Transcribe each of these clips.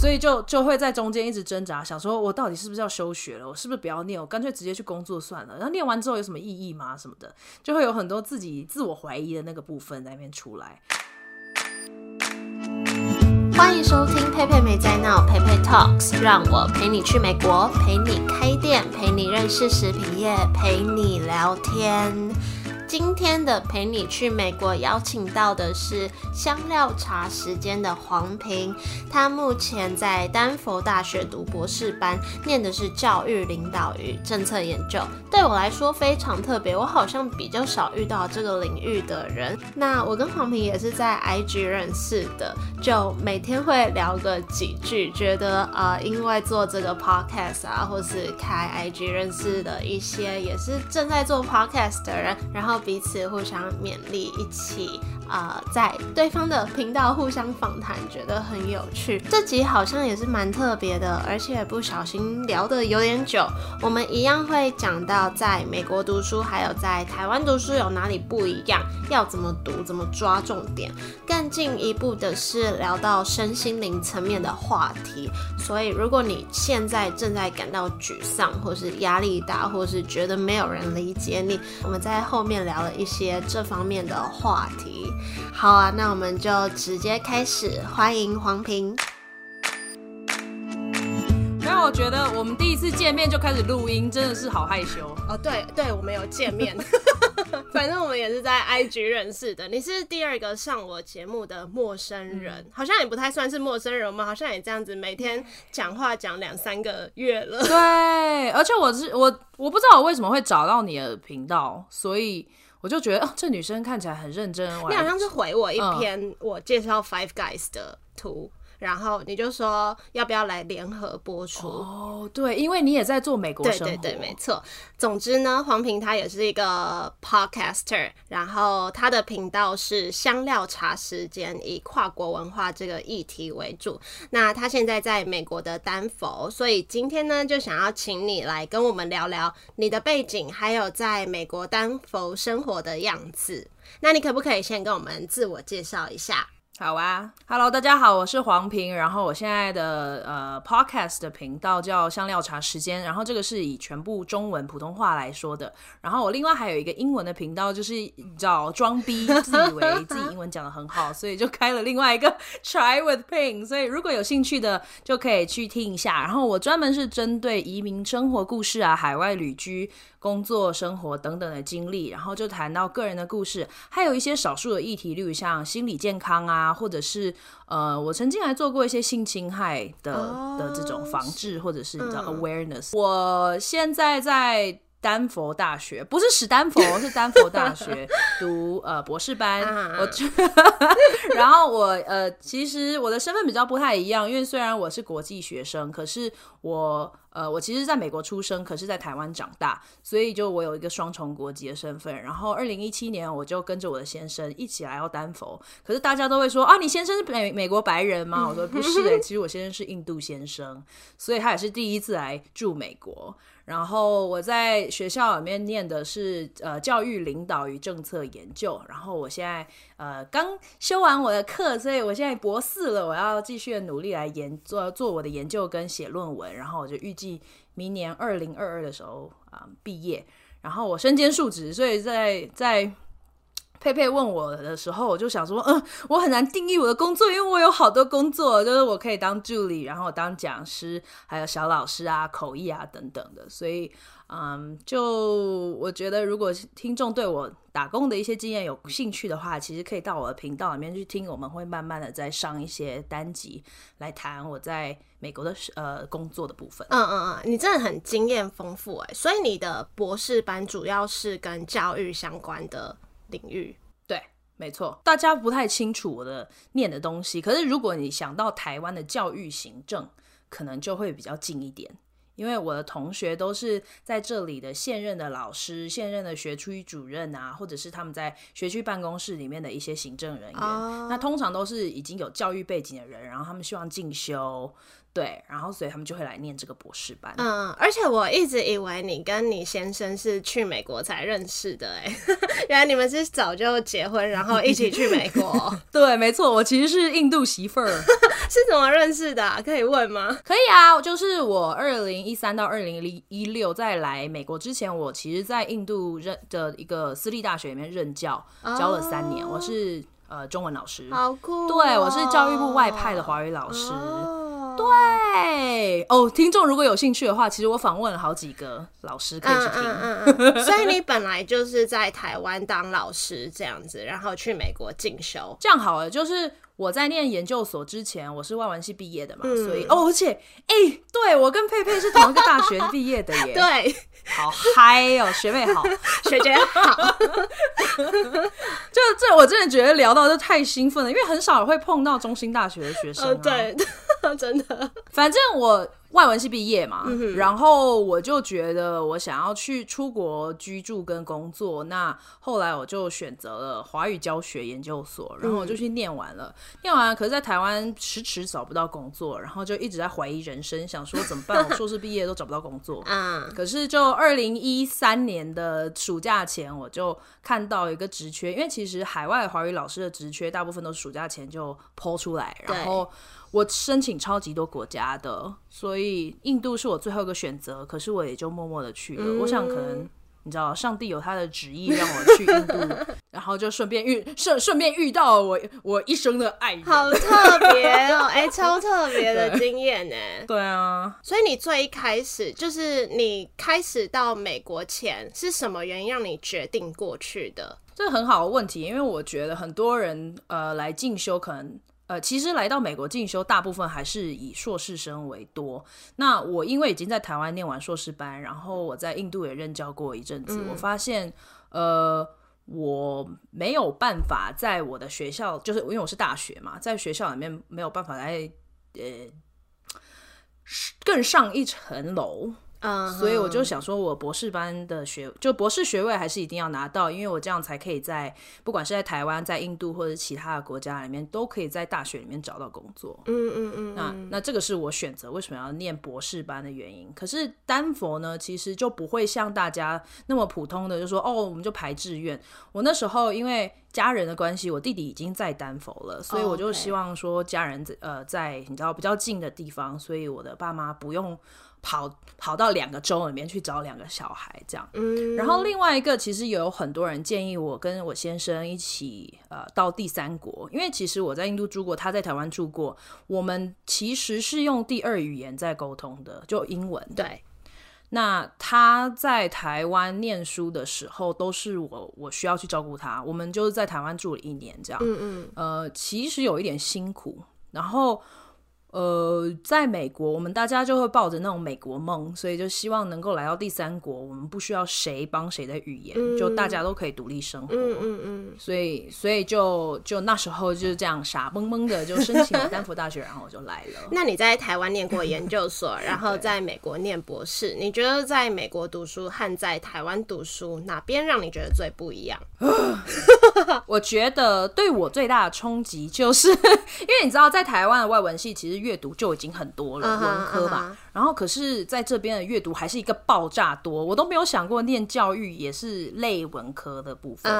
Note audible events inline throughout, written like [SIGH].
所以就就会在中间一直挣扎，想说我到底是不是要休学了？我是不是不要念？我干脆直接去工作算了。然后念完之后有什么意义吗？什么的，就会有很多自己自我怀疑的那个部分在那边出来。欢迎收听佩佩没在闹，佩佩 Talks，让我陪你去美国，陪你开店，陪你认识食品业，陪你聊天。今天的陪你去美国邀请到的是香料茶时间的黄平，他目前在丹佛大学读博士班，念的是教育领导与政策研究。对我来说非常特别，我好像比较少遇到这个领域的人。那我跟黄平也是在 IG 认识的，就每天会聊个几句，觉得呃，因为做这个 podcast 啊，或是开 IG 认识的一些也是正在做 podcast 的人，然后。彼此互相勉励，一起啊，在对方的频道互相访谈，觉得很有趣。这集好像也是蛮特别的，而且不小心聊得有点久。我们一样会讲到在美国读书，还有在台湾读书有哪里不一样，要怎么读，怎么抓重点。更进一步的是聊到身心灵层面的话题。所以，如果你现在正在感到沮丧，或是压力大，或是觉得没有人理解你，我们在后面聊。聊了一些这方面的话题，好啊，那我们就直接开始，欢迎黄平。让我觉得我们第一次见面就开始录音，真的是好害羞哦。对对，我们有见面。[LAUGHS] 反正我们也是在 IG 认识的。你是第二个上我节目的陌生人，好像也不太算是陌生人嘛好像也这样子每天讲话讲两三个月了。对，而且我是我，我不知道我为什么会找到你的频道，所以我就觉得哦，这女生看起来很认真。你好像是回我一篇我介绍 Five Guys 的图。然后你就说要不要来联合播出？哦，对，因为你也在做美国生活，对对对，没错。总之呢，黄平他也是一个 podcaster，然后他的频道是香料茶时间，以跨国文化这个议题为主。那他现在在美国的丹佛，所以今天呢，就想要请你来跟我们聊聊你的背景，还有在美国丹佛生活的样子。那你可不可以先跟我们自我介绍一下？好啊，Hello，大家好，我是黄平，然后我现在的呃 Podcast 的频道叫香料茶时间，然后这个是以全部中文普通话来说的，然后我另外还有一个英文的频道，就是找装逼，自以为自己英文讲的很好，[LAUGHS] 所以就开了另外一个 Try with Ping，所以如果有兴趣的就可以去听一下，然后我专门是针对移民生活故事啊，海外旅居。工作、生活等等的经历，然后就谈到个人的故事，还有一些少数的议题，例如像心理健康啊，或者是呃，我曾经还做过一些性侵害的的这种防治，或者是你知道 awareness。我现在在。丹佛大学不是史丹佛，是丹佛大学 [LAUGHS] 读呃博士班。我，[LAUGHS] 然后我呃，其实我的身份比较不太一样，因为虽然我是国际学生，可是我呃，我其实在美国出生，可是在台湾长大，所以就我有一个双重国籍的身份。然后二零一七年，我就跟着我的先生一起来到丹佛。可是大家都会说啊，你先生是美美国白人吗？我说不是诶，[LAUGHS] 其实我先生是印度先生，所以他也是第一次来住美国。然后我在学校里面念的是呃教育领导与政策研究，然后我现在呃刚修完我的课，所以我现在博士了，我要继续努力来研做做我的研究跟写论文，然后我就预计明年二零二二的时候啊毕业，然后我身兼数职，所以在在。佩佩问我的时候，我就想说，嗯，我很难定义我的工作，因为我有好多工作，就是我可以当助理，然后当讲师，还有小老师啊、口译啊等等的。所以，嗯，就我觉得，如果听众对我打工的一些经验有兴趣的话，其实可以到我的频道里面去听，我们会慢慢的再上一些单集来谈我在美国的呃工作的部分。嗯嗯嗯，你真的很经验丰富哎，所以你的博士班主要是跟教育相关的。领域对，没错，大家不太清楚我的念的东西。可是如果你想到台湾的教育行政，可能就会比较近一点，因为我的同学都是在这里的现任的老师、现任的学区主任啊，或者是他们在学区办公室里面的一些行政人员。那通常都是已经有教育背景的人，然后他们希望进修。对，然后所以他们就会来念这个博士班。嗯，而且我一直以为你跟你先生是去美国才认识的，哎，[LAUGHS] 原来你们是早就结婚，然后一起去美国。[LAUGHS] 对，没错，我其实是印度媳妇儿。[LAUGHS] 是怎么认识的啊？可以问吗？可以啊，就是我二零一三到二零一六在来美国之前，我其实在印度任的一个私立大学里面任教，教了三年。我是呃中文老师，好酷哦、对我是教育部外派的华语老师。对哦，听众如果有兴趣的话，其实我访问了好几个老师可以去听。嗯嗯嗯嗯。[LAUGHS] 所以你本来就是在台湾当老师这样子，然后去美国进修。这样好了，就是我在念研究所之前，我是外文系毕业的嘛，所以哦，而且哎，对我跟佩佩是同一个大学毕业的耶。[LAUGHS] 对，好嗨哦，学妹好，[LAUGHS] 学姐好。就这，我真的觉得聊到就太兴奋了，因为很少会碰到中心大学的学生。对，[LAUGHS] 真的。反正我外文系毕业嘛，然后我就觉得我想要去出国居住跟工作。那后来我就选择了华语教学研究所，然后我就去念完了。念完，可是在台湾迟迟找不到工作，然后就一直在怀疑人生，想说怎么办？我硕士毕业都找不到工作。嗯，[LAUGHS] 可是就二零一三年的暑假前，我就看到一个职缺，因为其实海外华语老师的职缺大部分都是暑假前就抛出来，然后。我申请超级多国家的，所以印度是我最后一个选择。可是我也就默默的去了。我想可能你知道，上帝有他的旨意让我去印度，然后就顺便遇顺 [LAUGHS] 顺便遇到我我一生的爱人，好特别哦！哎，[LAUGHS] 超特别的经验呢。对啊，所以你最一开始就是你开始到美国前是什么原因让你决定过去的？这很好的问题，因为我觉得很多人呃来进修可能。呃，其实来到美国进修，大部分还是以硕士生为多。那我因为已经在台湾念完硕士班，然后我在印度也任教过一阵子，我发现，呃，我没有办法在我的学校，就是因为我是大学嘛，在学校里面没有办法来，呃，更上一层楼。嗯，所以我就想说，我博士班的学就博士学位还是一定要拿到，因为我这样才可以在不管是在台湾、在印度或者其他的国家里面，都可以在大学里面找到工作。嗯嗯嗯。那那这个是我选择为什么要念博士班的原因。可是丹佛呢，其实就不会像大家那么普通的，就说哦，我们就排志愿。我那时候因为家人的关系，我弟弟已经在丹佛了，所以我就希望说家人呃在你知道比较近的地方，所以我的爸妈不用。跑跑到两个州里面去找两个小孩，这样。嗯。然后另外一个，其实有很多人建议我跟我先生一起呃到第三国，因为其实我在印度住过，他在台湾住过，我们其实是用第二语言在沟通的，就英文。对。那他在台湾念书的时候，都是我我需要去照顾他，我们就是在台湾住了一年，这样。嗯嗯。呃，其实有一点辛苦，然后。呃，在美国，我们大家就会抱着那种美国梦，所以就希望能够来到第三国，我们不需要谁帮谁的语言，就大家都可以独立生活。嗯嗯嗯。所以，所以就就那时候就是这样傻懵懵的就申请了丹佛大学，然后我就来了。[LAUGHS] 那你在台湾念过研究所，然后在美国念博士，你觉得在美国读书和在台湾读书哪边让你觉得最不一样？[LAUGHS] [LAUGHS] 我觉得对我最大的冲击就是，因为你知道，在台湾的外文系其实。阅读就已经很多了，文科嘛。然后可是在这边的阅读还是一个爆炸多，我都没有想过念教育也是类文科的部分。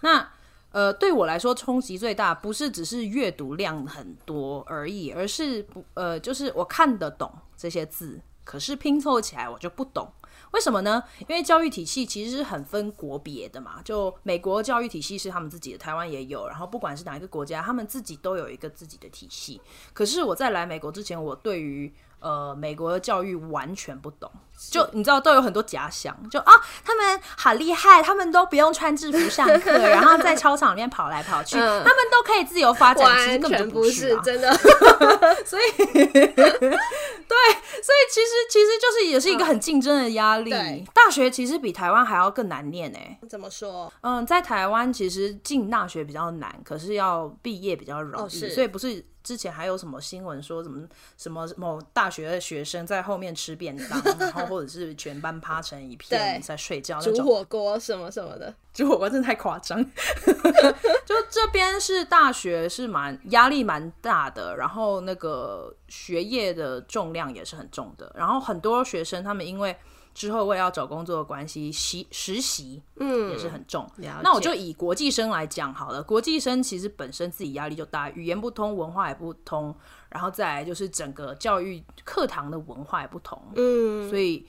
那呃，对我来说冲击最大不是只是阅读量很多而已，而是不呃，就是我看得懂这些字，可是拼凑起来我就不懂。为什么呢？因为教育体系其实是很分国别的嘛。就美国教育体系是他们自己的，台湾也有。然后不管是哪一个国家，他们自己都有一个自己的体系。可是我在来美国之前，我对于呃美国的教育完全不懂。就你知道都有很多假想，就啊他们好厉害，他们都不用穿制服上课，[LAUGHS] 然后在操场里面跑来跑去，他们都可以自由发展，其实根本不是真的。[LAUGHS] 所以对，所以其实其实就是也是一个很竞争的压力。大学其实比台湾还要更难念哎。怎么说？嗯，在台湾其实进大学比较难，可是要毕业比较容易，所以不是。之前还有什么新闻说什么什么某大学的学生在后面吃便当，然后或者是全班趴成一片在睡觉那煮，火锅什么什么的，煮火锅真的太夸张。[LAUGHS] 就这边是大学是蛮压力蛮大的，然后那个学业的重量也是很重的，然后很多学生他们因为之后我也要找工作的关系，习实习嗯，也是很重。了那我就以国际生来讲好了，国际生其实本身自己压力就大，语言不通，文化也不通，然后再来就是整个教育课堂的文化也不同，嗯所以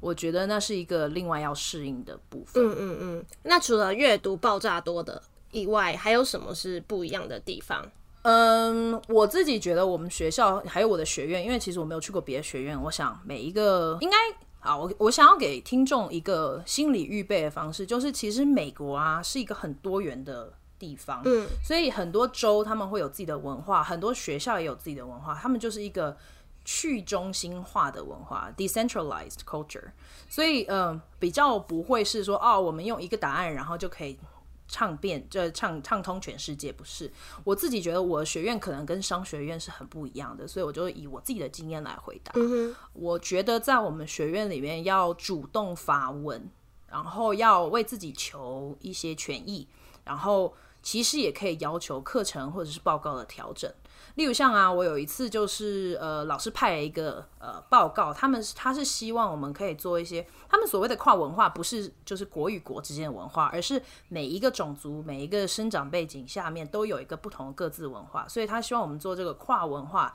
我觉得那是一个另外要适应的部分。嗯嗯嗯。那除了阅读爆炸多的以外，还有什么是不一样的地方？嗯，我自己觉得我们学校还有我的学院，因为其实我没有去过别的学院，我想每一个应该啊，我我想要给听众一个心理预备的方式，就是其实美国啊是一个很多元的地方，嗯，所以很多州他们会有自己的文化，很多学校也有自己的文化，他们就是一个去中心化的文化 （decentralized culture），所以嗯、呃比较不会是说哦，我们用一个答案然后就可以。唱遍这畅畅通全世界不是？我自己觉得我的学院可能跟商学院是很不一样的，所以我就以我自己的经验来回答。嗯我觉得在我们学院里面要主动发问，然后要为自己求一些权益，然后其实也可以要求课程或者是报告的调整。例如像啊，我有一次就是呃，老师派了一个呃报告，他们他是希望我们可以做一些他们所谓的跨文化，不是就是国与国之间的文化，而是每一个种族、每一个生长背景下面都有一个不同的各自文化，所以他希望我们做这个跨文化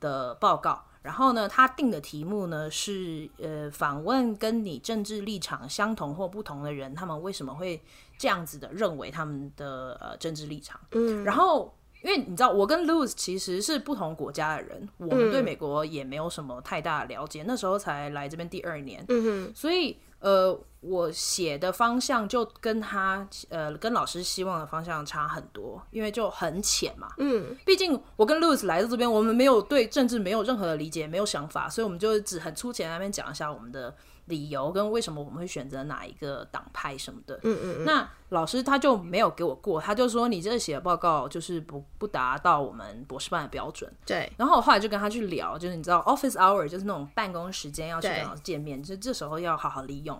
的报告。然后呢，他定的题目呢是呃，访问跟你政治立场相同或不同的人，他们为什么会这样子的认为他们的呃政治立场？嗯，然后，因为你知道，我跟 Louis 其实是不同国家的人，我们对美国也没有什么太大的了解，那时候才来这边第二年，嗯所以呃，我写的方向就跟他呃跟老师希望的方向差很多，因为就很浅嘛。嗯毕竟我跟 Louis 来到这边，我们没有对政治没有任何的理解，没有想法，所以我们就只很粗浅那边讲一下我们的理由跟为什么我们会选择哪一个党派什么的。嗯嗯那老师他就没有给我过，他就说你这个写的报告就是不不达到我们博士班的标准。对，然后我后来就跟他去聊，就是你知道 office hour 就是那种办公时间要去跟老师见面，就这时候要好好利用，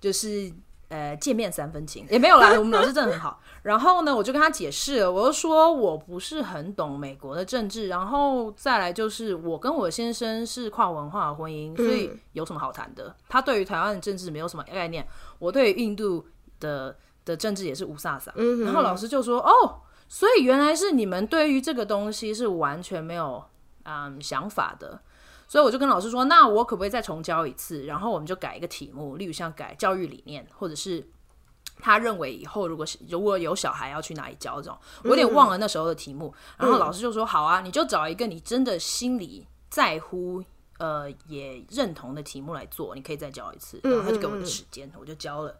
就是呃见面三分情 [LAUGHS] 也没有啦，我们老师真的很好。然后呢，我就跟他解释了，我就说我不是很懂美国的政治，然后再来就是我跟我先生是跨文化的婚姻，所以有什么好谈的？他对于台湾的政治没有什么概念，我对印度的的政治也是无飒飒。嗯然后老师就说：“哦，所以原来是你们对于这个东西是完全没有嗯想法的。”所以我就跟老师说：“那我可不可以再重教一次？然后我们就改一个题目，例如像改教育理念，或者是他认为以后如果是如果有小孩要去哪里教这种，我有点忘了那时候的题目。然后老师就说：好啊，你就找一个你真的心里在乎。”呃，也认同的题目来做，你可以再教一次。然后他就给我的时间，我就教了，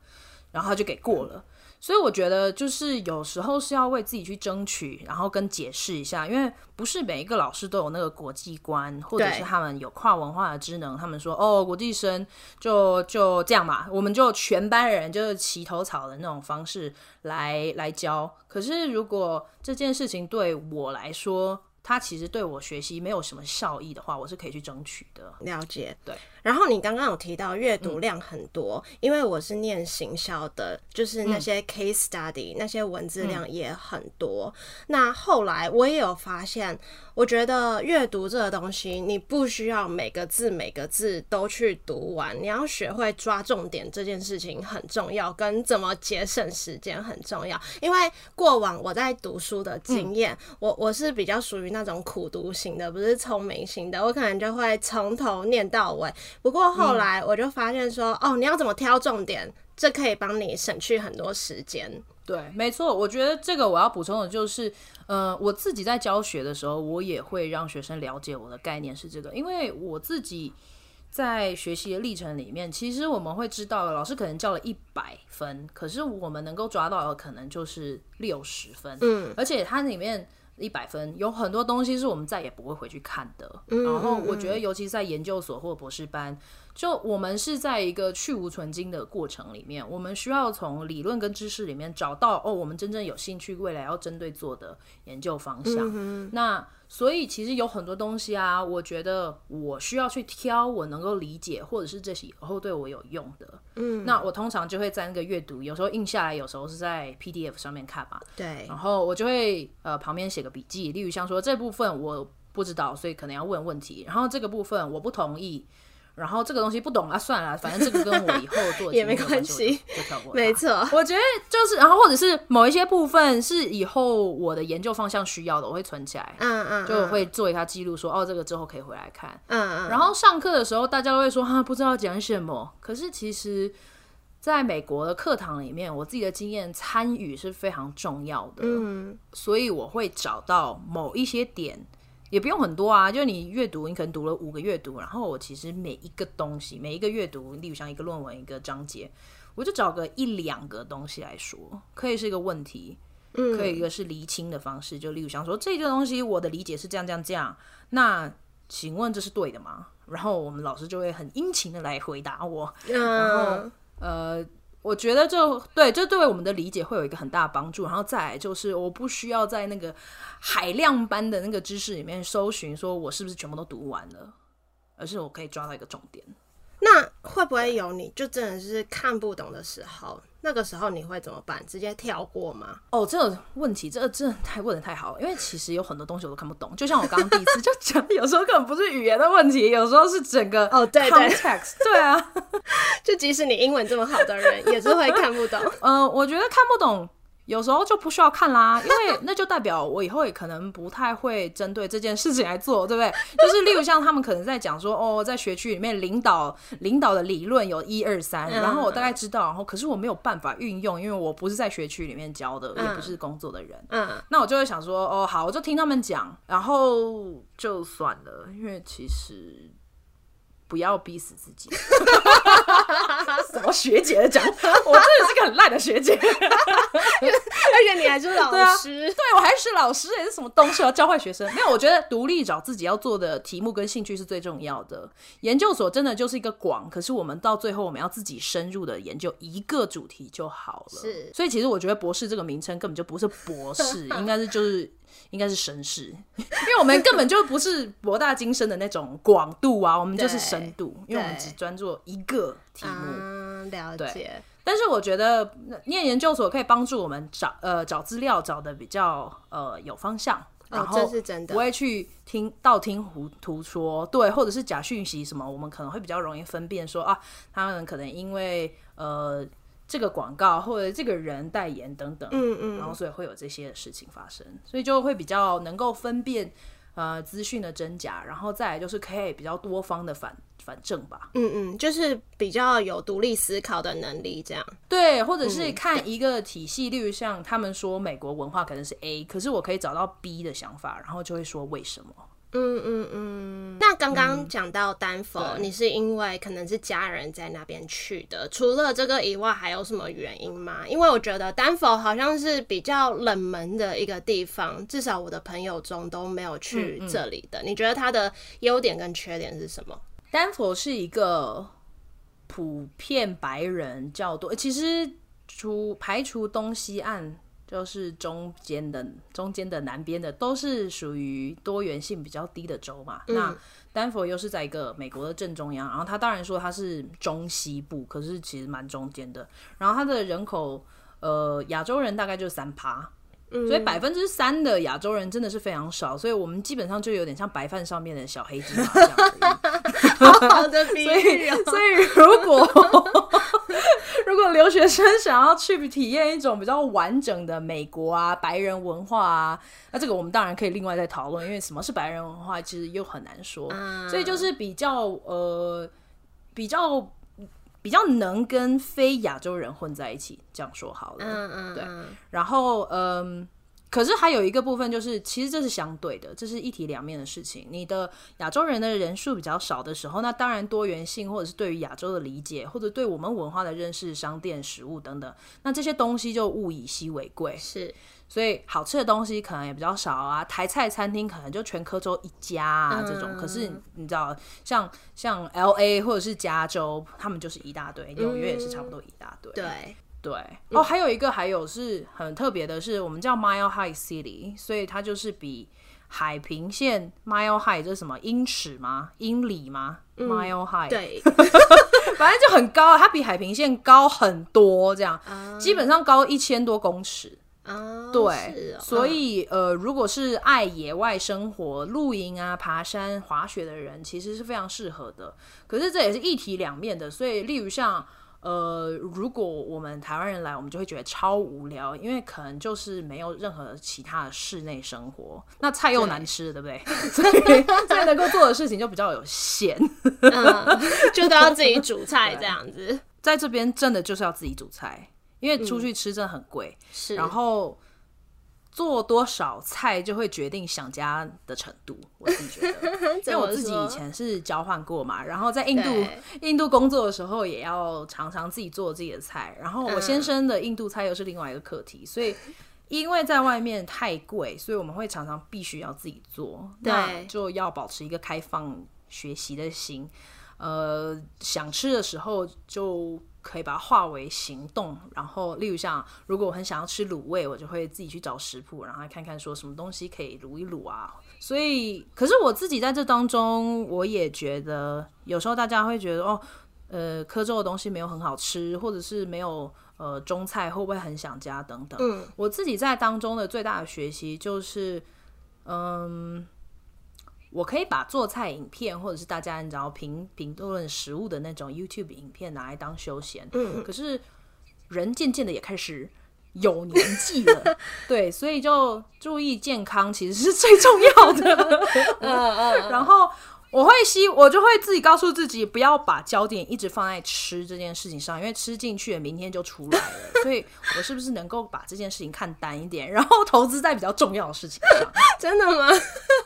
然后他就给过了。所以我觉得，就是有时候是要为自己去争取，然后跟解释一下，因为不是每一个老师都有那个国际观，或者是他们有跨文化的职能。他们说，哦，国际生就就这样嘛，我们就全班人就是齐头草的那种方式来来教。可是如果这件事情对我来说，它其实对我学习没有什么效益的话，我是可以去争取的。了解。对。然后你刚刚有提到阅读量很多，因为我是念行销的，就是那些 case study、那些文字量也很多。那后来我也有发现，我觉得阅读这个东西，你不需要每个字每个字都去读完，你要学会抓重点这件事情很重要，跟怎么节省时间很重要。因为过往我在读书的经验，我我是比较属于那种苦读型的，不是聪明型的，我可能就会从头念到尾。不过后来我就发现说，哦，你要怎么挑重点，这可以帮你省去很多时间。对，没错，我觉得这个我要补充的就是，呃，我自己在教学的时候，我也会让学生了解我的概念是这个，因为我自己在学习的历程里面，其实我们会知道，老师可能教了一百分，可是我们能够抓到的可能就是六十分，嗯，而且它里面。一百分有很多东西是我们再也不会回去看的，嗯然后我觉得，尤其在研究所或博士班，就我们是在一个去无存精的过程里面，我们需要从理论跟知识里面找到哦，我们真正有兴趣未来要针对做的研究方向。那所以其实有很多东西啊，我觉得我需要去挑我能够理解，或者是这些以后对我有用的。嗯，那我通常就会在那个阅读，有时候印下来，有时候是在 PDF 上面看嘛。对，然后我就会呃旁边写个笔记，例如像说这部分我不知道，所以可能要问问题，然后这个部分我不同意。然后这个东西不懂啊，算了，[LAUGHS] 反正这个跟我以后做也没关系，就跳过。没错，我觉得就是，然后或者是某一些部分是以后我的研究方向需要的，我会存起来，嗯嗯，就会做一下记录，说哦，这个之后可以回来看，嗯嗯。然后上课的时候，大家都会说哈，不知道讲什么。可是其实，在美国的课堂里面，我自己的经验，参与是非常重要的，嗯，所以我会找到某一些点。也不用很多啊，就你阅读，你可能读了五个阅读，然后我其实每一个东西，每一个阅读，例如像一个论文、一个章节，我就找个一两个东西来说，可以是一个问题，嗯，可以一个是厘清的方式，就例如像说这个东西，我的理解是这样这样这样，那请问这是对的吗？然后我们老师就会很殷勤的来回答我，然后呃。我觉得就对这对我们的理解会有一个很大的帮助，然后再来就是我不需要在那个海量般的那个知识里面搜寻，说我是不是全部都读完了，而是我可以抓到一个重点。那会不会有你就真的是看不懂的时候？那个时候你会怎么办？直接跳过吗？哦，这个问题，这个真的太问的太好了。因为其实有很多东西我都看不懂。就像我刚刚第一次就讲，有时候根本不是语言的问题，有时候是整个哦，对对，context，[LAUGHS] 对啊。[LAUGHS] 就即使你英文这么好的人，也是会看不懂。嗯，[LAUGHS] 我觉得看不懂。有时候就不需要看啦，[LAUGHS] 因为那就代表我以后也可能不太会针对这件事情来做，对不对？[LAUGHS] 就是例如像他们可能在讲说，哦，在学区里面领导领导的理论有一二三，然后我大概知道，然后可是我没有办法运用，因为我不是在学区里面教的，也不是工作的人。嗯，那我就会想说，哦，好，我就听他们讲，然后就算了，因为其实。不要逼死自己。[LAUGHS] 什么学姐的讲？[LAUGHS] 我真的是个很烂的学姐，而且你还是老师，对我还是老师，也是什么东西要教坏学生？没有，我觉得独立找自己要做的题目跟兴趣是最重要的。研究所真的就是一个广，可是我们到最后我们要自己深入的研究一个主题就好了。是，所以其实我觉得博士这个名称根本就不是博士，[LAUGHS] 应该是就是。应该是绅士，因为我们根本就不是博大精深的那种广度啊，我们就是深度，因为我们只专注一个题目。嗯了解。但是我觉得念研究所可以帮助我们找呃找资料找的比较呃有方向，然后是真的不会去听道听途途说，对，或者是假讯息什么，我们可能会比较容易分辨说啊，他们可能因为呃。这个广告或者这个人代言等等，嗯嗯，然后所以会有这些事情发生，所以就会比较能够分辨呃资讯的真假，然后再来就是可以比较多方的反反正吧，嗯嗯，就是比较有独立思考的能力这样，对，或者是看一个体系，例如像他们说美国文化可能是 A，可是我可以找到 B 的想法，然后就会说为什么。嗯嗯嗯，那刚刚讲到丹佛，你是因为可能是家人在那边去的，除了这个以外，还有什么原因吗？因为我觉得丹佛好像是比较冷门的一个地方，至少我的朋友中都没有去这里的。你觉得它的优点跟缺点是什么？丹佛是一个普遍白人较多，其实除排除东西岸。就是中间的中间的南边的都是属于多元性比较低的州嘛。那丹佛又是在一个美国的正中央，然后它当然说它是中西部，可是其实蛮中间的。然后它的人口，呃，亚洲人大概就三趴。所以百分之三的亚洲人真的是非常少，所以我们基本上就有点像白饭上面的小黑鸡这样 [LAUGHS] 好的比喻。所以如果 [LAUGHS] 如果留学生想要去体验一种比较完整的美国啊白人文化啊，那这个我们当然可以另外再讨论，因为什么是白人文化其实又很难说，所以就是比较呃比较。比较能跟非亚洲人混在一起，这样说好了。嗯嗯，对。然后，嗯，可是还有一个部分就是，其实这是相对的，这是一体两面的事情。你的亚洲人的人数比较少的时候，那当然多元性或者是对于亚洲的理解，或者对我们文化的认识、商店、食物等等，那这些东西就物以稀为贵。是。所以好吃的东西可能也比较少啊，台菜餐厅可能就全科州一家啊这种。可是你知道，像像 L A 或者是加州，他们就是一大堆，纽约也是差不多一大堆。对对。哦，还有一个还有是很特别的，是我们叫 Mile High City，所以它就是比海平线 mile high，这是什么英尺吗？英里吗？mile high，，对，[LAUGHS] 反正就很高，它比海平线高很多，这样啊基本上高一千多公尺。啊，对，哦所以呃，如果是爱野外生活、露营啊、爬山、滑雪的人，其实是非常适合的。可是这也是一体两面的，所以例如像呃，如果我们台湾人来，我们就会觉得超无聊，因为可能就是没有任何其他的室内生活，那菜又难吃，对不对？[LAUGHS] 所以所以能够做的事情就比较有限。嗯，就都要自己煮菜这样子，[LAUGHS] 在这边真的就是要自己煮菜，因为出去吃真的很贵。是，然后做多少菜就会决定想家的程度。我自己觉得，[LAUGHS] 因为我自己以前是交换过嘛，然后在印度印度工作的时候，也要常常自己做自己的菜。然后我先生的印度菜又是另外一个课题，所以。因为在外面太贵，所以我们会常常必须要自己做，那就要保持一个开放学习的心。呃，想吃的时候就可以把它化为行动。然后，例如像如果我很想要吃卤味，我就会自己去找食谱，然后看看说什么东西可以卤一卤啊。所以，可是我自己在这当中，我也觉得有时候大家会觉得哦，呃，科州的东西没有很好吃，或者是没有呃中菜会不会很想家等等。嗯，我自己在当中的最大的学习就是，嗯，我可以把做菜影片或者是大家你知道评评论食物的那种 YouTube 影片拿来当休闲，嗯可是人渐渐的也开始有年纪了，[LAUGHS] 对，所以就注意健康其实是最重要的。[LAUGHS] 嗯嗯，然后我会希，我就会自己告诉自己，不要把焦点一直放在吃这件事情上，因为吃进去了，明天就出来了。所以我是不是能够把这件事情看淡一点，然后投资在比较重要的事情上？[LAUGHS] 真的吗？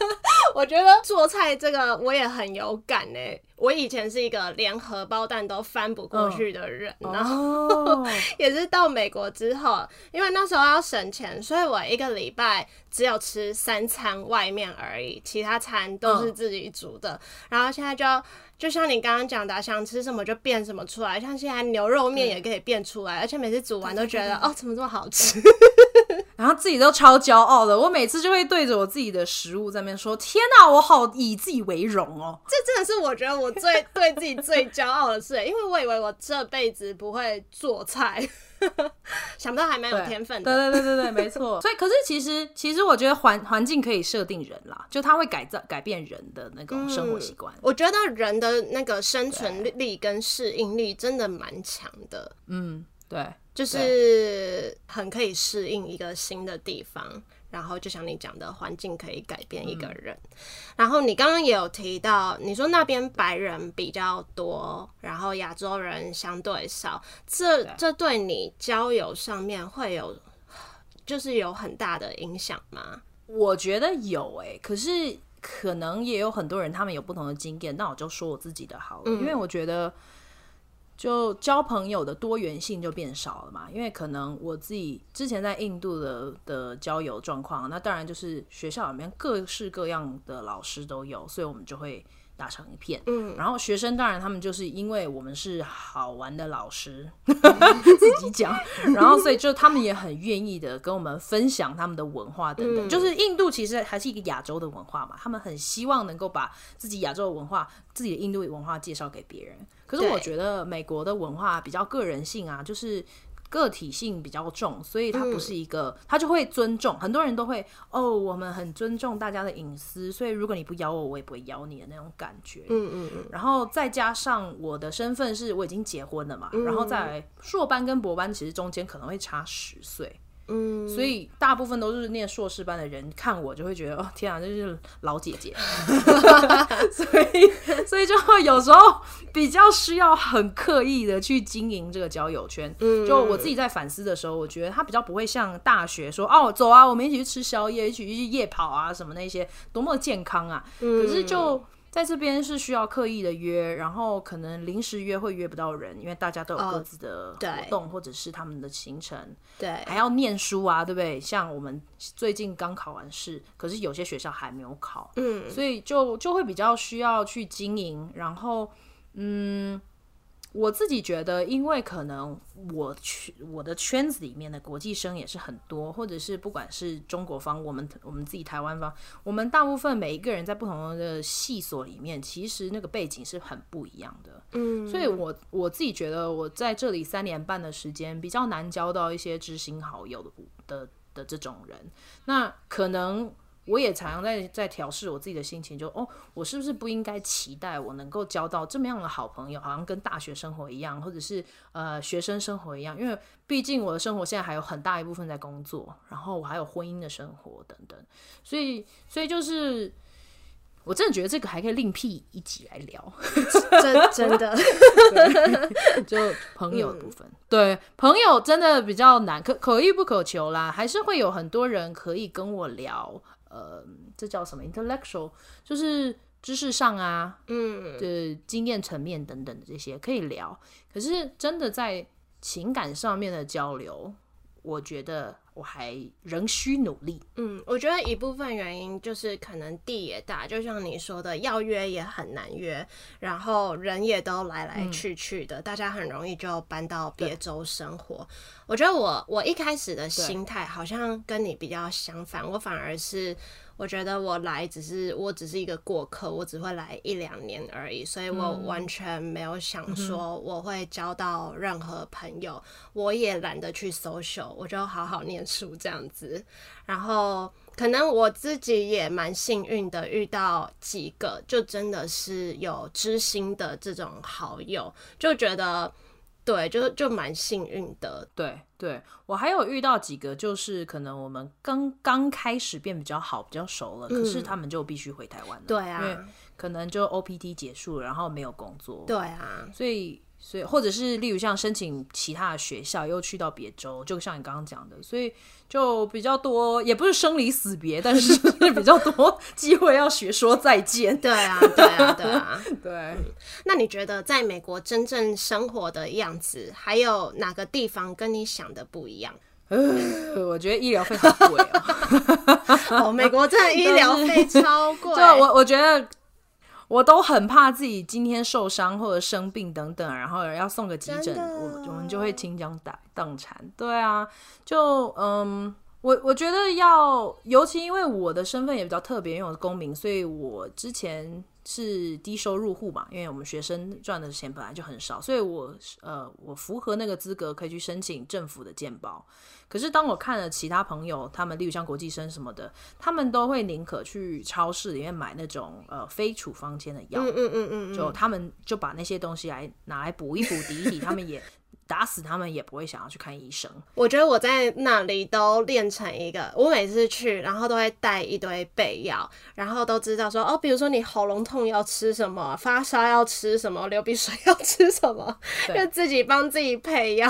[LAUGHS] 我觉得做菜这个我也很有感呢。我以前是一个连荷包蛋都翻不过去的人，然后哦，[LAUGHS] 也是到美国之后，因为那时候要省钱，所以我一个礼拜只有吃三餐外面而已，其他餐都是自己煮的。然后现在就就像你刚刚讲的啊，想吃什么就变什么出来，像现在牛肉面也可以变出来，而且每次煮完都觉得哦，怎么这么好吃？然后自己都超骄傲的，我每次就会对着我自己的食物在那边说：“天哪，我好以自己为荣哦。”这真的是我觉得我最对自己最骄傲的事，因为我以为我这辈子不会做菜，[LAUGHS] 想不到还蛮有天分的。对对对对对，没错。[LAUGHS] 所以，可是其实其实我觉得环环境可以设定人啦，就他会改造改变人的那种生活习惯。我觉得人的那个生存力跟适应力真的蛮强的，嗯，对，就是很可以适应一个新的地方。然后就像你讲的，环境可以改变一个人。然后你刚刚也有提到，你说那边白人比较多，然后亚洲人相对少，这这对你交友上面会有就是有很大的影响吗？我觉得有诶、可是可能也有很多人他们有不同的经验。那我就说我自己的好了，因为我觉得就交朋友的多元性就变少了嘛。因为可能我自己之前在印度的的交友状况，那当然就是学校里面各式各样的老师都有，所以我们就会。打成一片，嗯，然后学生当然他们就是因为我们是好玩的老师，[LAUGHS] 自己讲，然后所以就他们也很愿意的跟我们分享他们的文化等等。就是印度其实还是一个亚洲的文化嘛，他们很希望能够把自己亚洲的文化、自己的印度文化介绍给别人。可是我觉得美国的文化比较个人性啊，就是。个体性比较重，所以它不是一个，他就会尊重。很多人都会哦，我们很尊重大家的隐私，所以如果你不咬我，我也不会咬你的那种感觉。嗯嗯嗯，然后再加上我的身份是我已经结婚了嘛，然后再来硕班跟博班其实中间可能会差十岁，嗯，所以大部分都是念硕士班的人看我就会觉得哦天啊，这就是老姐姐，[LAUGHS] 所以 [LAUGHS] 所以就会有时候比较需要很刻意的去经营这个交友圈。嗯就我自己在反思的时候，我觉得他比较不会像大学说哦走啊，我们一起去吃宵夜，一起去夜跑啊什么那些，多么健康啊！可是就在这边是需要刻意的约，然后可能临时约会约不到人，因为大家都有各自的活动、或者是他们的行程，对，还要念书啊，对不对？像我们最近刚考完试，可是有些学校还没有考，嗯所以就就会比较需要去经营，然后嗯。我自己觉得，因为可能我圈我的圈子里面的国际生也是很多，或者是不管是中国方，我们我们自己台湾方，我们大部分每一个人在不同的系所里面，其实那个背景是很不一样的。嗯，所以我我自己觉得，我在这里三年半的时间，比较难交到一些知心好友的的的这种人。那可能。我也常常在在调试我自己的心情，就哦，我是不是不应该期待我能够交到这么样的好朋友，好像跟大学生活一样，或者是呃学生生活一样？因为毕竟我的生活现在还有很大一部分在工作，然后我还有婚姻的生活等等，所以所以就是我真的觉得这个还可以另辟一集来聊，真真的，[LAUGHS] 就朋友的部分，对朋友真的比较难，可可遇不可求啦，还是会有很多人可以跟我聊。呃，这叫什么？intellectual，就是知识上啊，嗯，的经验层面等等的这些可以聊。可是真的在情感上面的交流，我觉得我还仍需努力。嗯，我觉得一部分原因就是可能地也大，就像你说的，要约也很难约，然后人也都来来去去的，大家很容易就搬到别州生活。我觉得我我一开始的心态好像跟你比较相反，我反而是我觉得我来只是我只是一个过客，我只会来一两年而已，所以我完全没有想说我会交到任何朋友，我也懒得去 social，我就好好念书这样子。然后可能我自己也蛮幸运的，遇到几个就真的是有知心的这种好友，就觉得。对，就就蛮幸运的。对，对我还有遇到几个，就是可能我们刚刚开始变比较好、比较熟了，可是他们就必须回台湾了。对啊，因为可能就 OPT 结束了，然后没有工作。对啊，所以。所以，或者是例如像申请其他的学校，又去到别州，就像你刚刚讲的，所以就比较多，也不是生离死别，但是比较多机会要学说再见。[LAUGHS] 对啊，对啊，对啊，[LAUGHS] 对。那你觉得在美国真正生活的样子，还有哪个地方跟你想的不一样？呃，我觉得医疗费好贵哦。[LAUGHS] 美国真的医疗费超贵。对，我我觉得。我都很怕自己今天受伤或者生病等等，然后要送个急诊，我我们就会倾家荡荡产。对啊，就嗯，我我觉得要，尤其因为我的身份也比较特别，因为我是公民，所以我之前是低收入户嘛，因为我们学生赚的钱本来就很少，所以我呃，我符合那个资格可以去申请政府的健保。可是当我看了其他朋友，他们例如像国际生什么的，他们都会宁可去超市里面买那种呃非处方签的药，嗯嗯嗯嗯，就他们就把那些东西来拿来补一补、抵一抵，他们也。打死他们也不会想要去看医生。我觉得我在那里都练成一个，我每次去，然后都会带一堆备药，然后都知道说哦，比如说你喉咙痛要吃什么，发烧要吃什么，流鼻水 [LAUGHS] 要吃什么，就自己帮自己配药。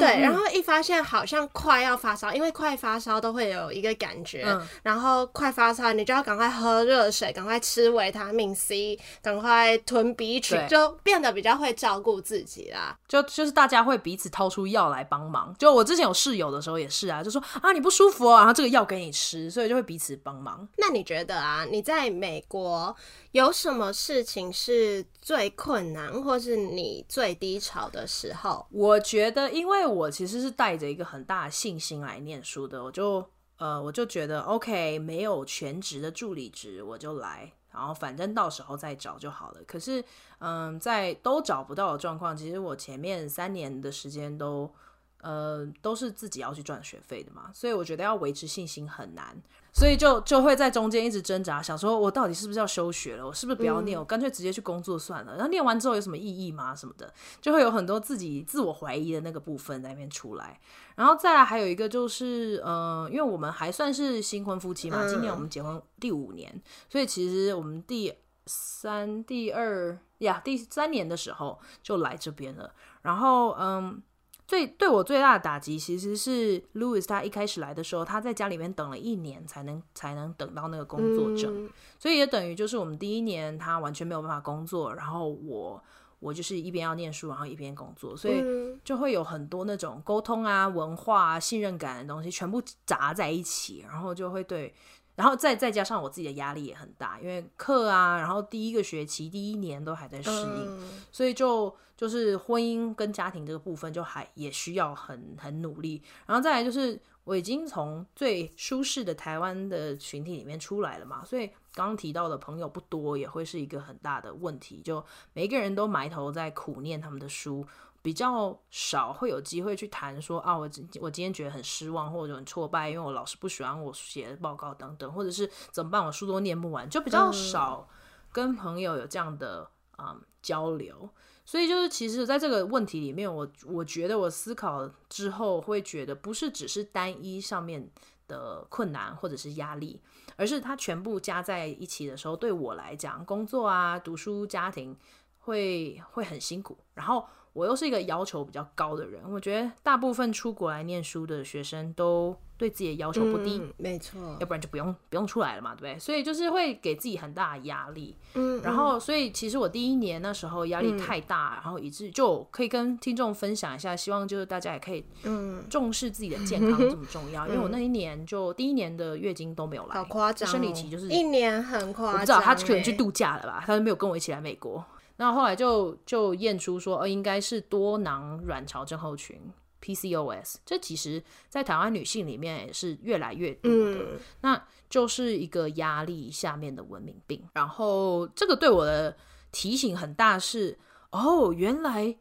对，然后一发现好像快要发烧，因为快发烧都会有一个感觉，然后快发烧你就要赶快喝热水，赶快吃维他命 C，赶快吞 B 群，就变得比较会照顾自己啦。就就是。大家会彼此掏出药来帮忙，就我之前有室友的时候也是啊，就说啊你不舒服哦，然后这个药给你吃，所以就会彼此帮忙。那你觉得啊，你在美国有什么事情是最困难，或是你最低潮的时候？我觉得，因为我其实是带着一个很大的信心来念书的，我就呃我就觉得 OK，没有全职的助理职我就来。然后反正到时候再找就好了。可是，嗯，在都找不到的状况，其实我前面三年的时间都，呃，都是自己要去赚学费的嘛，所以我觉得要维持信心很难。所以就就会在中间一直挣扎，想说我到底是不是要休学了？我是不是不要念？我干脆直接去工作算了。然后念完之后有什么意义吗？什么的，就会有很多自己自我怀疑的那个部分在那边出来。然后再来还有一个就是，嗯，因为我们还算是新婚夫妻嘛，今年我们结婚第五年，所以其实我们第三、第二呀第三年的时候就来这边了。然后，嗯。最对我最大的打击其实是 Louis，他一开始来的时候，他在家里面等了一年才能才能等到那个工作证，所以也等于就是我们第一年他完全没有办法工作，然后我我就是一边要念书，然后一边工作，所以就会有很多那种沟通啊、文化、啊、信任感的东西全部砸在一起，然后就会对。然后再再加上我自己的压力也很大，因为课啊，然后第一个学期第一年都还在适应，所以就就是婚姻跟家庭这个部分就还也需要很很努力。然后再来就是我已经从最舒适的台湾的群体里面出来了嘛，所以刚刚提到的朋友不多，也会是一个很大的问题。就每个人都埋头在苦念他们的书。比较少会有机会去谈说啊，我我今天觉得很失望或者很挫败，因为我老师不喜欢我写的报告等等，或者是怎么办，我书都念不完，就比较少跟朋友有这样的啊交流。所以就是其实在这个问题里面，我我觉得我思考之后会觉得，不是只是单一上面的困难或者是压力，而是它全部加在一起的时候，对我来讲，工作啊、读书、家庭会会很辛苦，然后。我又是一个要求比较高的人，我觉得大部分出国来念书的学生都对自己的要求不低，没错，要不然就不用不用出来了嘛，对不对？所以就是会给自己很大的压力，嗯，然后所以其实我第一年那时候压力太大，然后以致就可以跟听众分享一下，希望就是大家也可以嗯。重视自己的健康这么重要，[LAUGHS] 因为我那一年就第一年的月经都没有来，好夸张，生理期就是一年很夸张，我不知道他可能去度假了吧，他没有跟我一起来美国。那后来就就验出说，呃，应该是多囊卵巢症候群 （PCOS）。这其实，在台湾女性里面也是越来越多的。那就是一个压力下面的文明病。然后这个对我的提醒很大，是哦，原来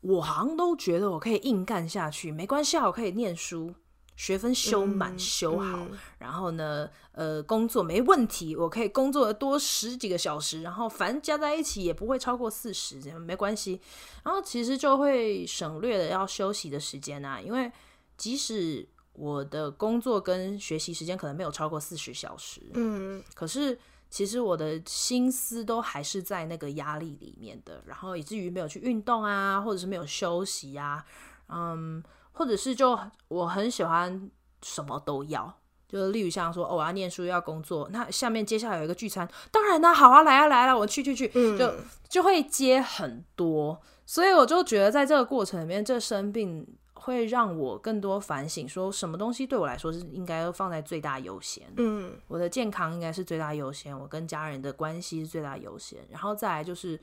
我好像都觉得我可以硬干下去，没关系，我可以念书。学分修满修好，然后呢，呃，工作没问题，我可以工作多十几个小时，然后反正加在一起也不会超过四十，这样没关系。然后其实就会省略了要休息的时间啊，因为即使我的工作跟学习时间可能没有超过四十小时，嗯，可是其实我的心思都还是在那个压力里面的，然后以至于没有去运动啊，或者是没有休息啊，嗯。或者是就我很喜欢什么都要，就例如像说哦我要念书要工作，那下面接下来有一个聚餐，当然呢好啊来啊来了我去去去，就就会接很多，所以我就觉得在这个过程里面，这生病会让我更多反省，说什么东西对我来说是应该放在最大优先，嗯，我的健康应该是最大优先，我跟家人的关系是最大优先，然后再来就是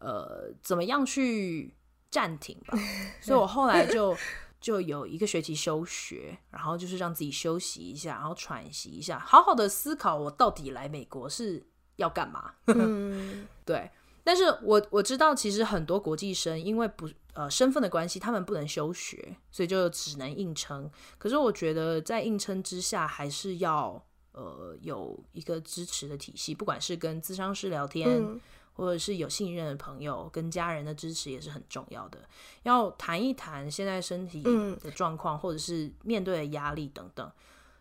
呃怎么样去暂停吧，所以我后来就。就有一个学期休学，然后就是让自己休息一下，然后喘息一下，好好的思考我到底来美国是要干嘛。[LAUGHS] 嗯，对。但是我我知道，其实很多国际生因为不呃身份的关系，他们不能休学，所以就只能硬撑。可是我觉得在硬撑之下，还是要呃有一个支持的体系，不管是跟咨商师聊天。或者是有信任的朋友跟家人的支持也是很重要的。要谈一谈现在身体的状况，或者是面对的压力等等，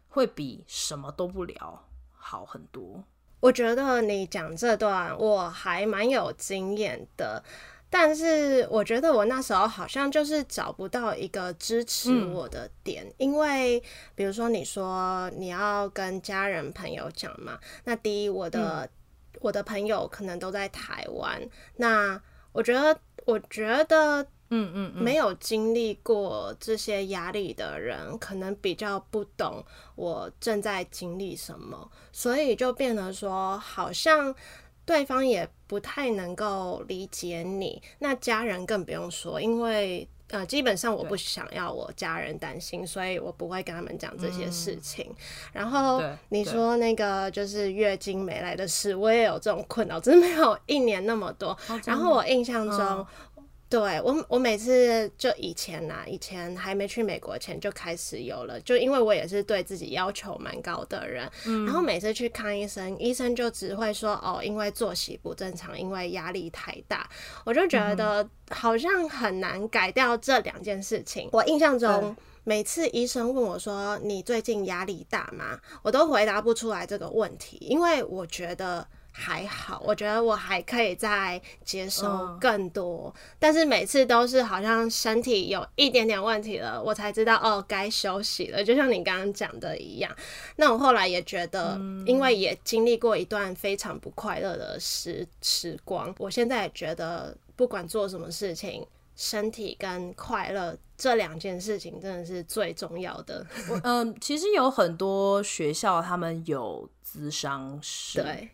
会比什么都不聊好很多。我觉得你讲这段我还蛮有经验的，但是我觉得我那时候好像就是找不到一个支持我的点，因为比如说你说你要跟家人朋友讲嘛，那第一我的。我的朋友可能都在台湾，那我觉得，我觉得，嗯嗯，没有经历过这些压力的人，可能比较不懂我正在经历什么，所以就变得说，好像对方也不太能够理解你，那家人更不用说，因为。呃，基本上我不想要我家人担心，所以我不会跟他们讲这些事情。然后你说那个就是月经没来的事，我也有这种困扰，只是没有一年那么多。然后我印象中。对我，我每次就以前呐，以前还没去美国前就开始有了，就因为我也是对自己要求蛮高的人，然后每次去看医生，医生就只会说哦，因为作息不正常，因为压力太大，我就觉得好像很难改掉这两件事情。我印象中，每次医生问我说你最近压力大吗，我都回答不出来这个问题，因为我觉得。还好，我觉得我还可以再接受更多，但是每次都是好像身体有一点点问题了，我才知道哦，该休息了。就像你刚刚讲的一样，那我后来也觉得，因为也经历过一段非常不快乐的时时光，我现在也觉得不管做什么事情身体跟快乐这两件事情真的是最重要的。嗯，其实有很多学校他们有咨商室，对，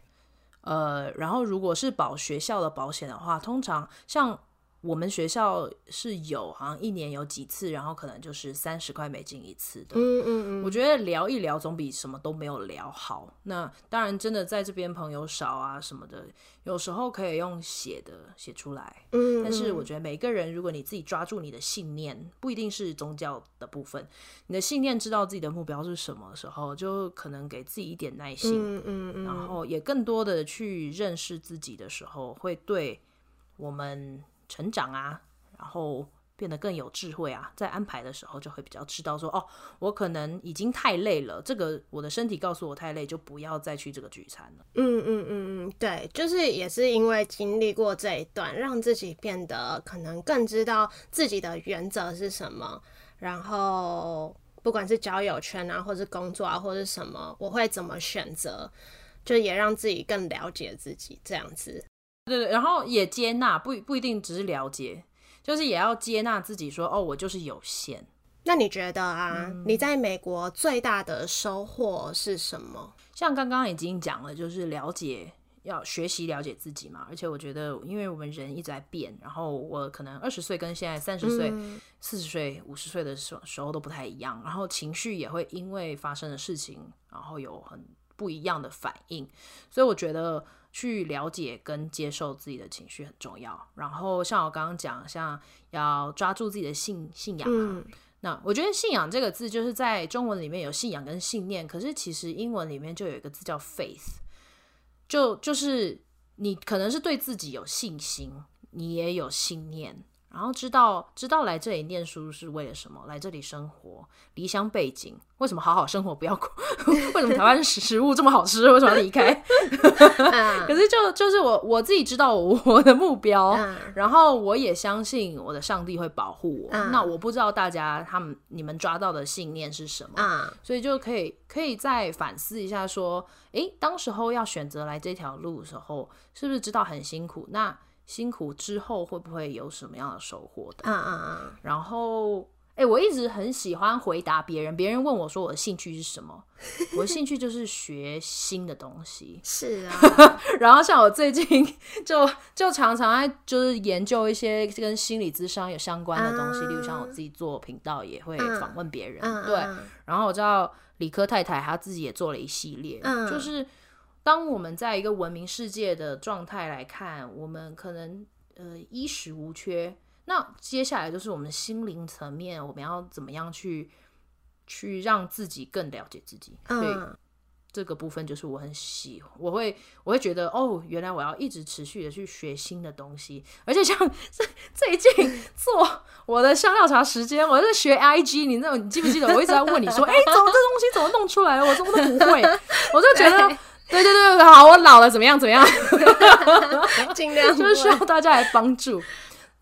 呃，然后如果是保学校的保险的话，通常像。我们学校是有好像一年有几次，然后可能就是三十块美金一次的。嗯嗯嗯，我觉得聊一聊总比什么都没有聊好。那当然，真的在这边朋友少啊什么的，有时候可以用写的写出来。嗯，但是我觉得每个人，如果你自己抓住你的信念，不一定是宗教的部分，你的信念知道自己的目标是什么的时候，就可能给自己一点耐心。嗯嗯嗯，然后也更多的去认识自己的时候，会对我们。成长啊，然后变得更有智慧啊，在安排的时候就会比较知道说，哦，我可能已经太累了，这个我的身体告诉我太累，就不要再去这个聚餐了。嗯嗯嗯嗯，对，就是也是因为经历过这一段，让自己变得可能更知道自己的原则是什么，然后不管是交友圈啊，或是工作啊，或者什么，我会怎么选择，就也让自己更了解自己这样子。对对，然后也接纳，不不一定只是了解，就是也要接纳自己，说哦，我就是有限。那你觉得啊，你在美国最大的收获是什么？像刚刚已经讲了，就是了解，要学习了解自己嘛。而且我觉得，因为我们人一直在变，然后我可能二十岁跟现在三十岁、四十岁、五十岁的时时候都不太一样，然后情绪也会因为发生的事情，然后有很不一样的反应。所以我觉得。去了解跟接受自己的情绪很重要。然后像我刚刚讲，像要抓住自己的信信仰啊。那我觉得“信仰”这个字，就是在中文里面有信仰跟信念，可是其实英文里面就有一个字叫 “faith”，就就是你可能是对自己有信心，你也有信念。然后知道知道来这里念书是为了什么，来这里生活，离乡背景，为什么好好生活不要哭？[LAUGHS] 为什么台湾食食物这么好吃？为什么要离开？[LAUGHS] 可是就就是我我自己知道我的目标，[LAUGHS] 然后我也相信我的上帝会保护我。那我不知道大家他们你们抓到的信念是什么？所以就可以可以再反思一下，说，诶，当时候要选择来这条路的时候，是不是知道很辛苦？那辛苦之后会不会有什么样的收获的？嗯嗯嗯。然后，哎，我一直很喜欢回答别人。别人问我说我的兴趣是什么，[LAUGHS] 我的兴趣就是学新的东西。是啊。[LAUGHS] 然后像我最近就就常常在就是研究一些跟心理智商有相关的东西，例如像我自己做频道也会访问别人。对。然后我知道理科太太她自己也做了一系列，就是。当我们在一个文明世界的状态来看，我们可能呃衣食无缺。那接下来就是我们心灵层面，我们要怎么样去去让自己更了解自己？嗯，这个部分就是我很喜，我会我会觉得哦，原来我要一直持续的去学新的东西。而且像 [LAUGHS] 最近做我的香料茶时间，我在学 IG，你那种你记不记得？我一直在问你说，[LAUGHS] 哎，怎么这东西怎么弄出来了？我怎么都不会，我就觉得。对对对，好，我老了怎么样怎么样？[LAUGHS] 尽量就是需要大家来帮助。[LAUGHS]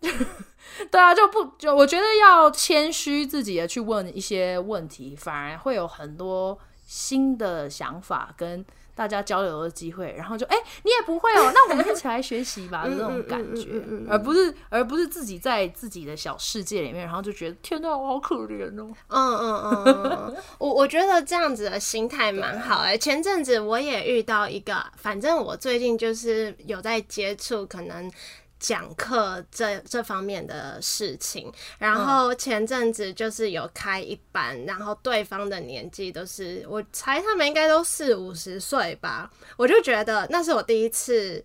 对啊，就不就我觉得要谦虚自己的去问一些问题，反而会有很多新的想法跟。大家交流的机会，然后就哎，你也不会哦，[LAUGHS] 那我们一起来学习吧，这种感觉，而不是而不是自己在自己的小世界里面，然后就觉得天哪，我好可怜哦。嗯嗯嗯，我我觉得这样子的心态蛮好哎。前阵子我也遇到一个，反正我最近就是有在接触，可能。讲课这这方面的事情，然后前阵子就是有开一班，然后对方的年纪都是，我猜他们应该都四五十岁吧，我就觉得那是我第一次。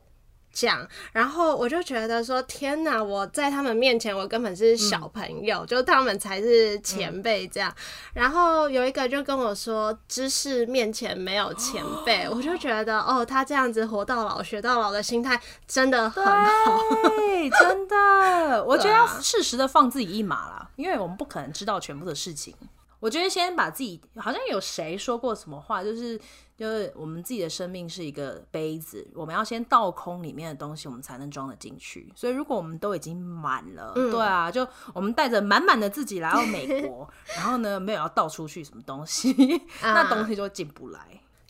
讲，然后我就觉得说，天哪！我在他们面前，我根本是小朋友，就他们才是前辈这样。然后有一个就跟我说，知识面前没有前辈，我就觉得哦，他这样子活到老学到老的心态真的很好，真的。[LAUGHS] 我觉得要适时的放自己一马啦，因为我们不可能知道全部的事情。我觉得先把自己，好像有谁说过什么话，就是。就是我们自己的生命是一个杯子，我们要先倒空里面的东西，我们才能装得进去。所以如果我们都已经满了，对啊，就我们带着满满的自己来到美国，[LAUGHS] 然后呢没有要倒出去什么东西，[LAUGHS] 那东西就进不来。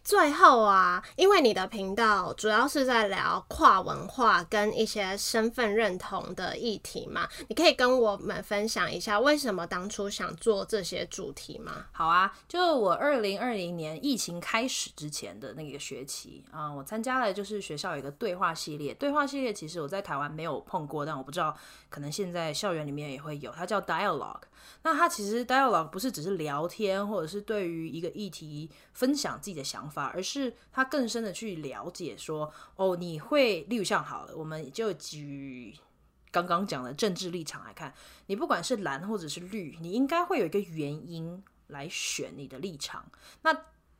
最后啊，因为你的频道主要是在聊跨文化跟一些身份认同的议题嘛，你可以跟我们分享一下为什么当初想做这些主题吗？好啊，就我二零二零年疫情开始之前的那个学期啊、我参加了就是学校有一个对话系列，对话系列其实我在台湾没有碰过，但我不知道可能现在校园里面也会有，它叫 dialogue。那它其实 dialogue 不是只是聊天，或者是对于一个议题分享自己的想法，而是它更深的去了解说，哦，你会，例如像好了，我们就举刚刚讲的政治立场来看，你不管是蓝或者是绿，你应该会有一个原因来选你的立场。那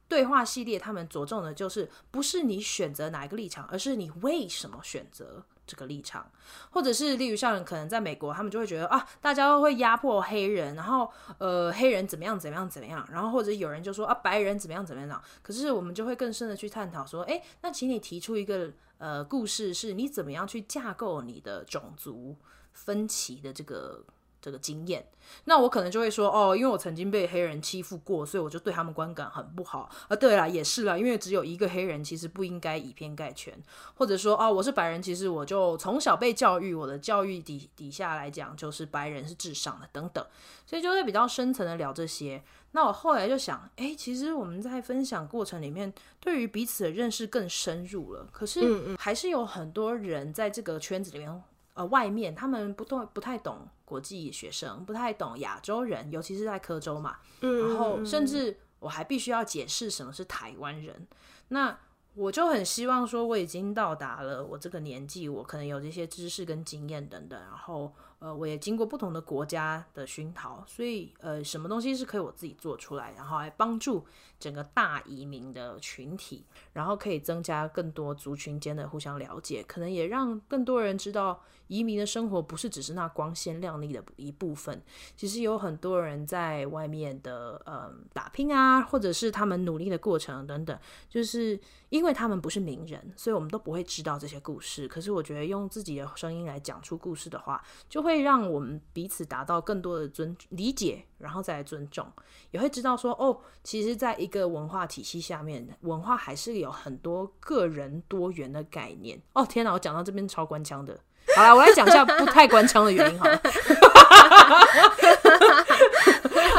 对话系列他们着重的就是不是你选择哪一个立场，而是你为什么选择这个立场，或者是例如像可能在美国，他们就会觉得啊，大家都会压迫黑人，然后呃黑人怎么样怎么样怎么样，然后或者有人就说啊白人怎么样怎么样，可是我们就会更深的去探讨说，诶，那请你提出一个呃故事，是你怎么样去架构你的种族分歧的这个。这个经验，那我可能就会说，哦，因为我曾经被黑人欺负过，所以我就对他们观感很不好。啊，对啦，也是啦，因为只有一个黑人，其实不应该以偏概全。或者说，哦，我是白人，其实我就从小被教育，我的教育底底下来讲，就是白人是至上的，等等。所以就会比较深层的聊这些。那我后来就想，哎，其实我们在分享过程里面，对于彼此的认识更深入了。可是还是有很多人在这个圈子里面。呃，外面他们不懂，不太懂国际学生，不太懂亚洲人，尤其是在科州嘛。然后甚至我还必须要解释什么是台湾人。那我就很希望说，我已经到达了我这个年纪，我可能有这些知识跟经验等等。然后呃，我也经过不同的国家的熏陶，所以呃，什么东西是可以我自己做出来，然后来帮助整个大移民的群体，然后可以增加更多族群间的互相了解，可能也让更多人知道。移民的生活不是只是那光鲜亮丽的一部分，其实有很多人在外面的呃打拼啊，或者是他们努力的过程等等，就是因为他们不是名人，所以我们都不会知道这些故事。可是我觉得用自己的声音来讲出故事的话，就会会让我们彼此达到更多的尊理解，然后再来尊重，也会知道说哦，其实在一个文化体系下面，文化还是有很多个人多元的概念。哦天哪，我讲到这边超官腔的。好了，我来讲一下不太官腔的原因好了。[LAUGHS]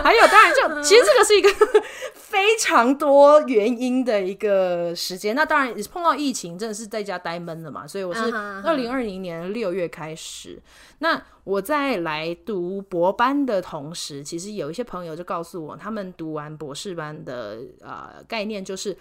还有，当然就其实这个是一个非常多原因的一个时间。那当然也碰到疫情，真的是在家呆闷了嘛。所以我是二零二零年六月开始。那我在来读博班的同时，其实有一些朋友就告诉我，他们读完博士班的呃概念就是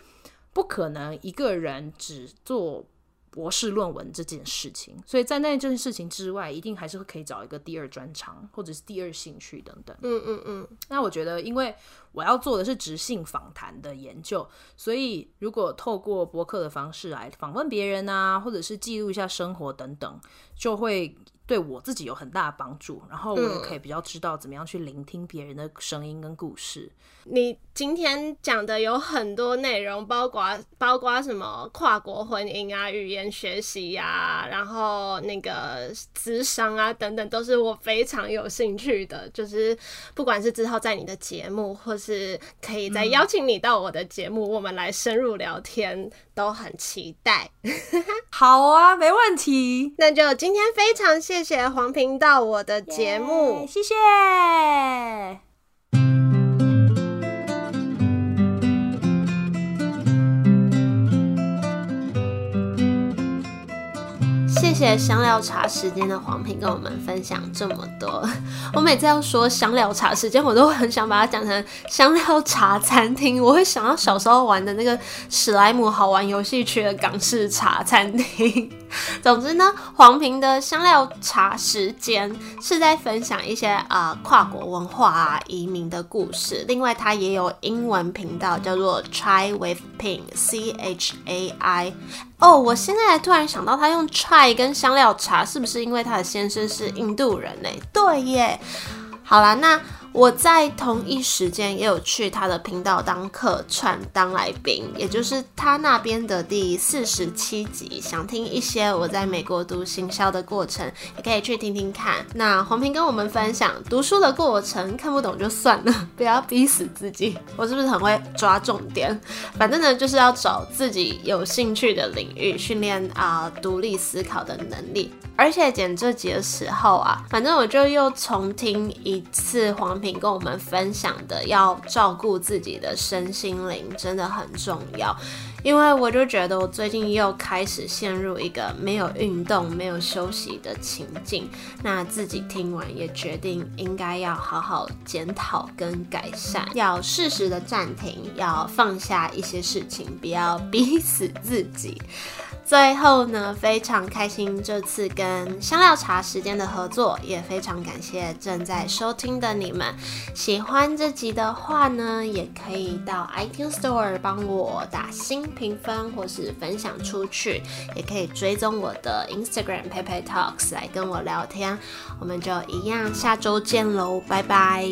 不可能一个人只做。博士论文这件事情，所以在那件事情之外，一定还是会可以找一个第二专长或者是第二兴趣等等。嗯嗯嗯。那我觉得，因为我要做的是直性访谈的研究，所以如果透过博客的方式来访问别人啊，或者是记录一下生活等等，就会。对我自己有很大的帮助，然后我也可以比较知道怎么样去聆听别人的声音跟故事。你今天讲的有很多内容，包括包括什么跨国婚姻啊、语言学习呀，然后那个智商啊等等，都是我非常有兴趣的。就是不管是之后在你的节目，或是可以再邀请你到我的节目，我们来深入聊天，都很期待。[LAUGHS] 好啊，没问题。那就今天非常谢。谢谢黄频道我的节目，谢谢。谢谢香料茶时间的黄平跟我们分享这么多。我每次要说香料茶时间，我都很想把它讲成香料茶餐厅。我会想到小时候玩的那个史莱姆好玩游戏区的港式茶餐厅。总之呢，黄平的香料茶时间是在分享一些啊跨国文化啊移民的故事。另外，他也有英文频道，叫做 Chai with Ping，C H A I。哦，我现在突然想到，他用 Chai 跟香料茶，是不是因为他的先生是印度人呢？对耶。好啦，那。我在同一时间也有去他的频道当客串当来宾，也就是他那边的第四十七集。想听一些我在美国读行销的过程，也可以去听听看。那黄平跟我们分享读书的过程，看不懂就算了，[LAUGHS] 不要逼死自己。我是不是很会抓重点？反正呢，就是要找自己有兴趣的领域，训练啊独立思考的能力。而且剪这集的时候啊，反正我就又重听一次黄跟我们分享的，要照顾自己的身心灵真的很重要。因为我就觉得我最近又开始陷入一个没有运动、没有休息的情境，那自己听完也决定应该要好好检讨跟改善，要适时的暂停，要放下一些事情，不要逼死自己。最后呢，非常开心这次跟香料茶时间的合作，也非常感谢正在收听的你们。喜欢这集的话呢，也可以到 iTunes Store 帮我打新评分，或是分享出去，也可以追踪我的 Instagram Pepe Talks 来跟我聊天。我们就一样，下周见喽，拜拜。